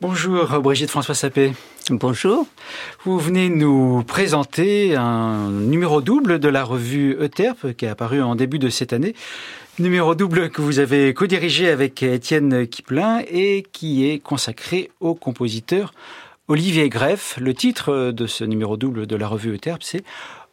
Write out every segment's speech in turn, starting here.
Bonjour Brigitte François Sapé. Bonjour. Vous venez nous présenter un numéro double de la revue Euterpe qui est apparu en début de cette année. Numéro double que vous avez co-dirigé avec Étienne Kiplin et qui est consacré au compositeur Olivier Greff. Le titre de ce numéro double de la revue Euterpe, c'est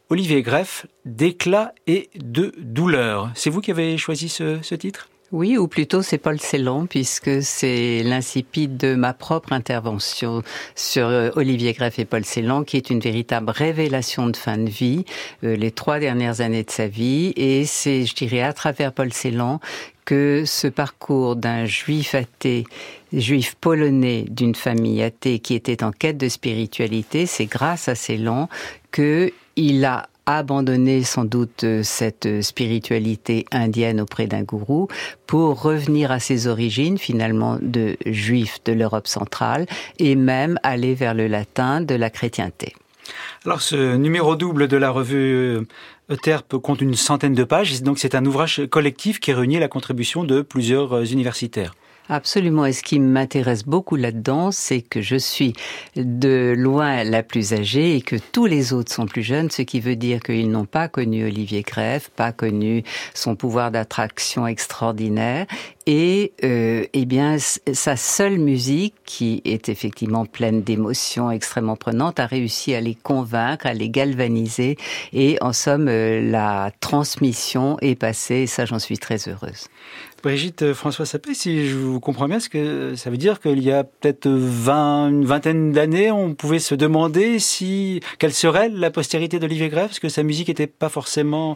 Olivier Greff, d'éclat et de douleur. C'est vous qui avez choisi ce, ce titre? Oui, ou plutôt c'est Paul Celan, puisque c'est l'incipit de ma propre intervention sur euh, Olivier Greff et Paul Celan, qui est une véritable révélation de fin de vie, euh, les trois dernières années de sa vie, et c'est, je dirais, à travers Paul Celan que ce parcours d'un juif athée, juif polonais d'une famille athée qui était en quête de spiritualité, c'est grâce à Celan que il a abandonner sans doute euh, cette spiritualité indienne auprès d'un gourou pour revenir à ses origines finalement de juif de l'Europe centrale et même aller vers le latin de la chrétienté. Alors ce numéro double de la revue Euterpe compte une centaine de pages, donc c'est un ouvrage collectif qui réunit la contribution de plusieurs universitaires. Absolument. Et ce qui m'intéresse beaucoup là-dedans, c'est que je suis de loin la plus âgée et que tous les autres sont plus jeunes, ce qui veut dire qu'ils n'ont pas connu Olivier Greff, pas connu son pouvoir d'attraction extraordinaire. Et euh, eh bien, sa seule musique, qui est effectivement pleine d'émotions extrêmement prenantes, a réussi à les convaincre, à les galvaniser. Et en somme, euh, la transmission est passée. Et ça, j'en suis très heureuse. Brigitte euh, François Sapé, si je vous comprends bien, ce que ça veut dire qu'il y a peut-être 20, une vingtaine d'années, on pouvait se demander si quelle serait la postérité d'Olivier Greff, parce que sa musique n'était pas forcément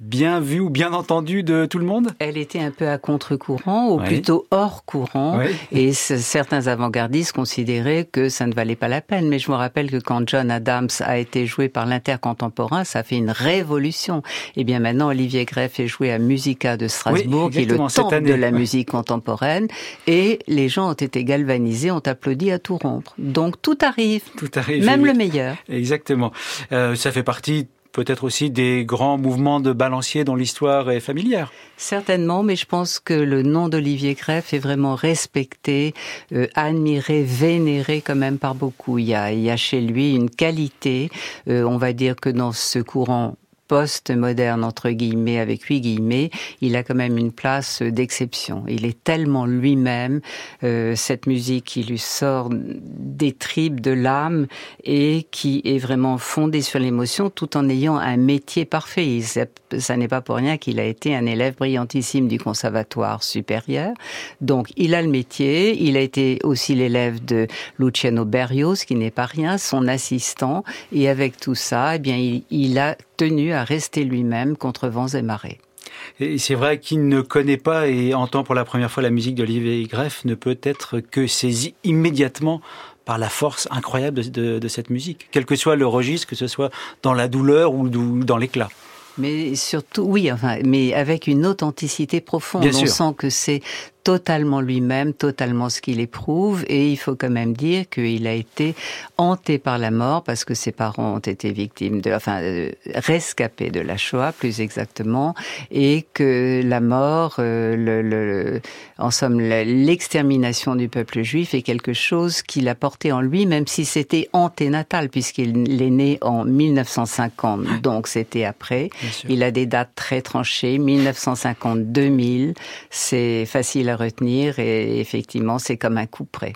bien vue ou bien entendue de tout le monde. Elle était un peu à contre-courant, ou plutôt hors courant, et certains avant-gardistes considéraient que ça ne valait pas la peine. Mais je me rappelle que quand John Adams a été joué par l'intercontemporain, ça a fait une révolution. Et bien maintenant, Olivier Greff est joué à Musica de Strasbourg, qui est le de la musique contemporaine et les gens ont été galvanisés, ont applaudi à tout rompre. Donc tout arrive. Tout arrive. Même le meilleur. Exactement. Euh, ça fait partie peut-être aussi des grands mouvements de balancier dont l'histoire est familière. Certainement, mais je pense que le nom d'Olivier Greff est vraiment respecté, euh, admiré, vénéré quand même par beaucoup. Il y a, il y a chez lui une qualité, euh, on va dire que dans ce courant post-moderne, entre guillemets, avec huit guillemets, il a quand même une place d'exception. Il est tellement lui-même, euh, cette musique qui lui sort des tripes, de l'âme, et qui est vraiment fondée sur l'émotion, tout en ayant un métier parfait. Ça n'est pas pour rien qu'il a été un élève brillantissime du conservatoire supérieur. Donc, il a le métier, il a été aussi l'élève de Luciano Berrios, qui n'est pas rien, son assistant, et avec tout ça, eh bien, il a tenu à rester lui-même contre vents et marées. Et c'est vrai qu'il ne connaît pas et entend pour la première fois la musique d'Olivier Greff ne peut être que saisi immédiatement par la force incroyable de, cette musique, quel que soit le registre, que ce soit dans la douleur ou dans l'éclat. Mais surtout, oui, enfin, mais avec une authenticité profonde. Bien On sent que c'est totalement lui-même, totalement ce qu'il éprouve. Et il faut quand même dire qu'il a été hanté par la mort parce que ses parents ont été victimes de, enfin, euh, rescapés de la Shoah, plus exactement, et que la mort, euh, le, le, en somme, l'extermination du peuple juif est quelque chose qu'il a porté en lui, même si c'était anténatal, puisqu'il est né en 1950, donc c'était après. Il a des dates très tranchées, 1950-2000, c'est facile à retenir et effectivement, c'est comme un coup près.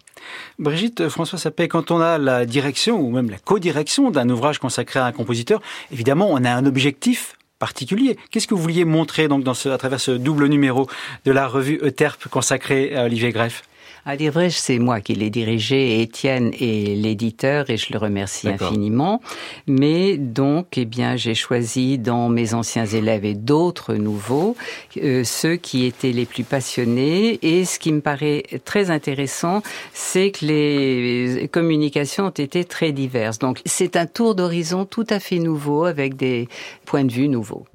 Brigitte, François Sapé, quand on a la direction ou même la co-direction d'un ouvrage consacré à un compositeur, évidemment, on a un objectif particulier. Qu'est-ce que vous vouliez montrer donc à travers ce double numéro de la revue Euterpe consacrée à Olivier Greff à dire vrai, c'est moi qui l'ai dirigé, Étienne est l'éditeur, et je le remercie infiniment. Mais donc, eh bien, j'ai choisi dans mes anciens élèves et d'autres nouveaux, euh, ceux qui étaient les plus passionnés. Et ce qui me paraît très intéressant, c'est que les communications ont été très diverses. Donc, c'est un tour d'horizon tout à fait nouveau, avec des points de vue nouveaux.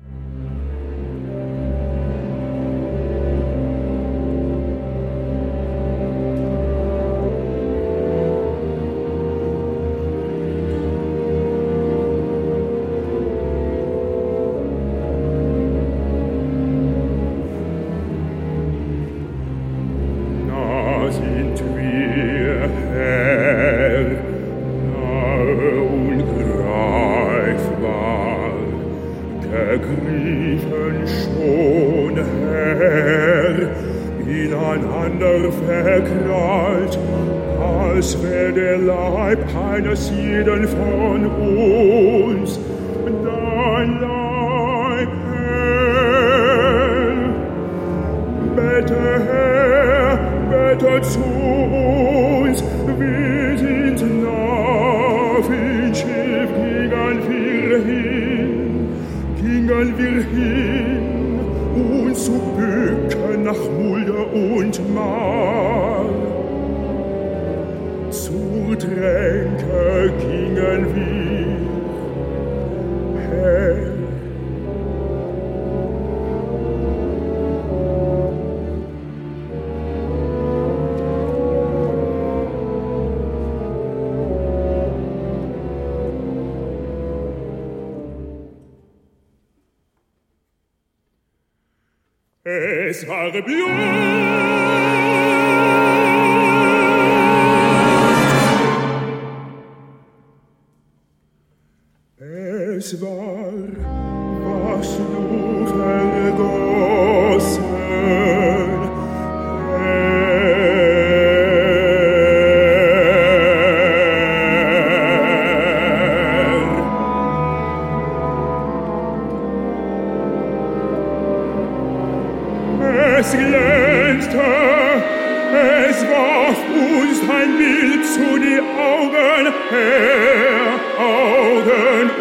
Einander verkrallt, als wär der Leib eines jeden von uns, chare bien Es war, was du vergossen.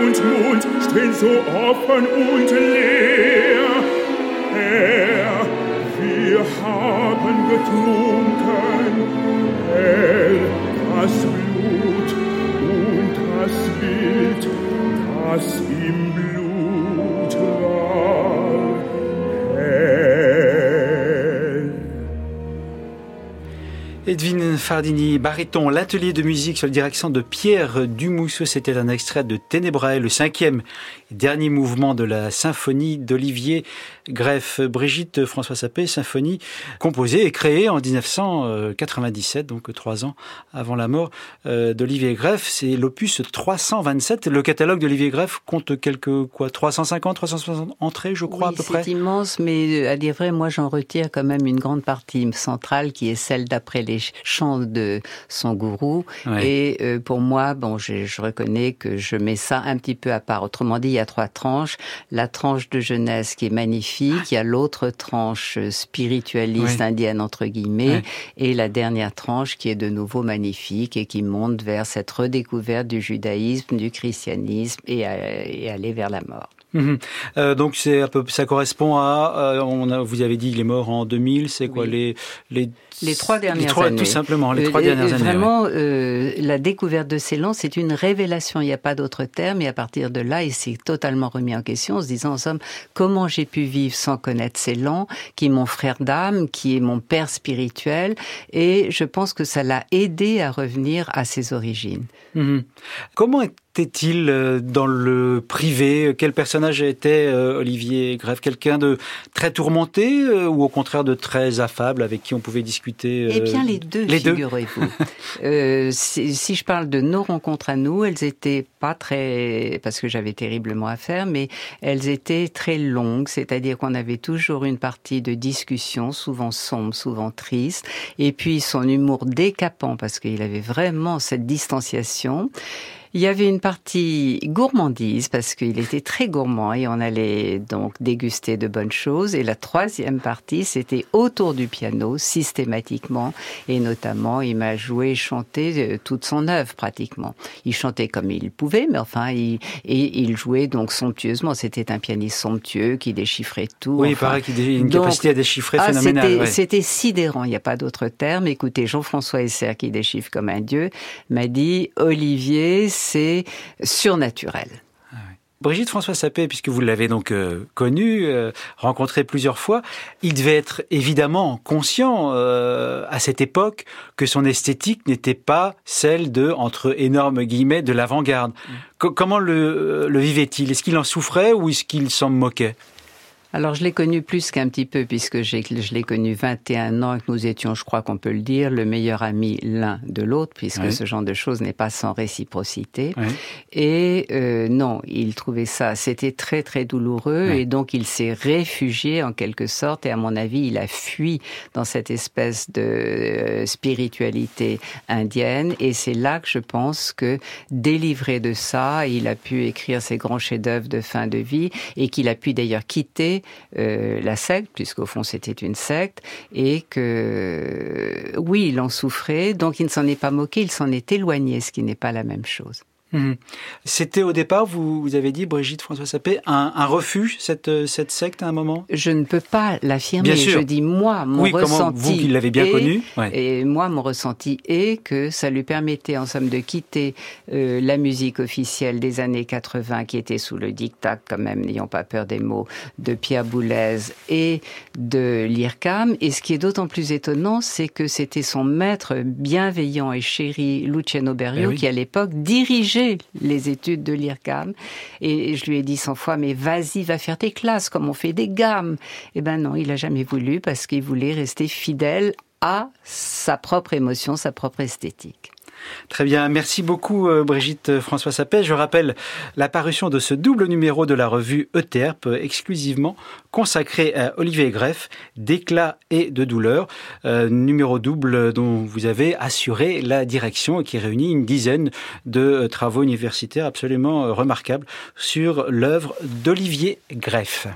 Und Mund stehen so offen und leer. Herr, wir haben getrunken, Herr, das Blut und das Bild, das im Blut Edwin Fardini, baryton, l'atelier de musique sur la direction de Pierre Dumousseau. C'était un extrait de Ténébrae, le cinquième et dernier mouvement de la symphonie d'Olivier Greff. Brigitte François Sapé, symphonie composée et créée en 1997, donc trois ans avant la mort euh, d'Olivier Greff. C'est l'opus 327. Le catalogue d'Olivier Greff compte quelques, quoi, 350, 360 entrées, je crois, Oui, à peu près? C'est immense, mais euh, à dire vrai, moi j'en retire quand même une grande partie centrale qui est celle d'après les chants de son gourou. Ouais. Et euh, pour moi, bon, je, je reconnais que je mets ça un petit peu à part. Autrement dit, il y a trois tranches. La tranche de jeunesse qui est magnifique, il y a l'autre tranche euh, spiritualiste Ouais. indienne entre guillemets, Ouais. et la dernière tranche qui est de nouveau magnifique et qui monte vers cette redécouverte du judaïsme, du christianisme et, à- et aller vers la mort. Mhm. Euh, donc c'est un peu, ça correspond à, euh, on a, vous avez dit il est mort en 2000, c'est quoi Oui. les les Les trois dernières les trois, années. tout simplement les Euh, trois euh, dernières années. Vraiment, euh, la découverte de Ceylan, c'est une révélation. Il n'y a pas d'autre terme. Et à partir de là, il s'est totalement remis en question, en se disant, en somme, comment j'ai pu vivre sans connaître Ceylan, qui est mon frère d'âme, qui est mon père spirituel. Et je pense que ça l'a aidé à revenir à ses origines. Mhm. Comment était-il euh, dans le privé? Quel personnage était euh, Olivier Greff Quelqu'un de très tourmenté euh, ou au contraire de très affable avec qui on pouvait discuter Eh bien, les deux, les deux? figurez-vous. Euh, si, si je parle de nos rencontres à nous, elles étaient pas très, parce que j'avais terriblement à faire, mais elles étaient très longues, c'est-à-dire qu'on avait toujours une partie de discussion, souvent sombre, souvent triste, et puis son humour décapant, parce qu'il avait vraiment cette distanciation. Il y avait une partie gourmandise parce qu'il était très gourmand et on allait donc déguster de bonnes choses. Et la troisième partie, c'était autour du piano systématiquement et notamment il m'a joué chanté euh, toute son œuvre pratiquement. Il chantait comme il pouvait, mais enfin il et il jouait donc somptueusement. C'était un pianiste somptueux qui déchiffrait tout. Oui, il paraît qu'il a une donc- capacité à déchiffrer ah, phénoménale. c'était, ouais. c'était sidérant, il n'y a pas d'autre terme. Écoutez, Jean-François Esser, qui déchiffre comme un dieu, m'a dit, Olivier, c'est surnaturel. Brigitte François Sapé, puisque vous l'avez donc euh, connu, euh, rencontré plusieurs fois, il devait être évidemment conscient euh, à cette époque que son esthétique n'était pas celle de, entre énormes guillemets, de l'avant-garde. Co- comment le, le vivait-il? Est-ce qu'il en souffrait ou est-ce qu'il s'en moquait? Alors je l'ai connu plus qu'un petit peu puisque je l'ai connu 21 ans et que nous étions, je crois qu'on peut le dire, le meilleur ami l'un de l'autre puisque ce genre de choses n'est pas sans réciprocité. Et euh, non, il trouvait ça, c'était très très douloureux et donc il s'est réfugié en quelque sorte et à mon avis il a fui dans cette espèce de euh, spiritualité indienne. Et c'est là que je pense que délivré de ça, il a pu écrire ses grands chefs-d'œuvre de fin de vie et qu'il a pu d'ailleurs quitter euh, la secte, puisqu'au fond c'était une secte, et que oui, il en souffrait, donc il ne s'en est pas moqué, il s'en est éloigné, ce qui n'est pas la même chose. Mhm. C'était au départ, vous, vous avez dit, Brigitte François Sapé, un, un refuge, cette, cette secte à un moment? Je ne peux pas l'affirmer. Je dis moi, mon oui, ressenti. vous qui l'avez bien connu. Et moi, mon ressenti est que ça lui permettait en somme de quitter euh, la musique officielle des années 80 qui était sous le diktat, quand même, n'ayons pas peur des mots, de Pierre Boulez et de l'IRCAM. Et ce qui est d'autant plus étonnant, c'est que c'était son maître bienveillant et chéri, Luciano Berio, eh qui à l'époque dirigeait les études de l'IRCAM. Et je lui ai dit cent fois, mais vas-y, va faire tes classes comme on fait des gammes. Eh ben non, il a jamais voulu parce qu'il voulait rester fidèle à sa propre émotion, sa propre esthétique. Très bien, merci beaucoup euh, Brigitte François Sapet. Je rappelle la parution de ce double numéro de la revue Euterpe, exclusivement consacré à Olivier Greff, d'éclat et de douleur, euh, numéro double dont vous avez assuré la direction et qui réunit une dizaine de euh, travaux universitaires absolument remarquables sur l'œuvre d'Olivier Greff.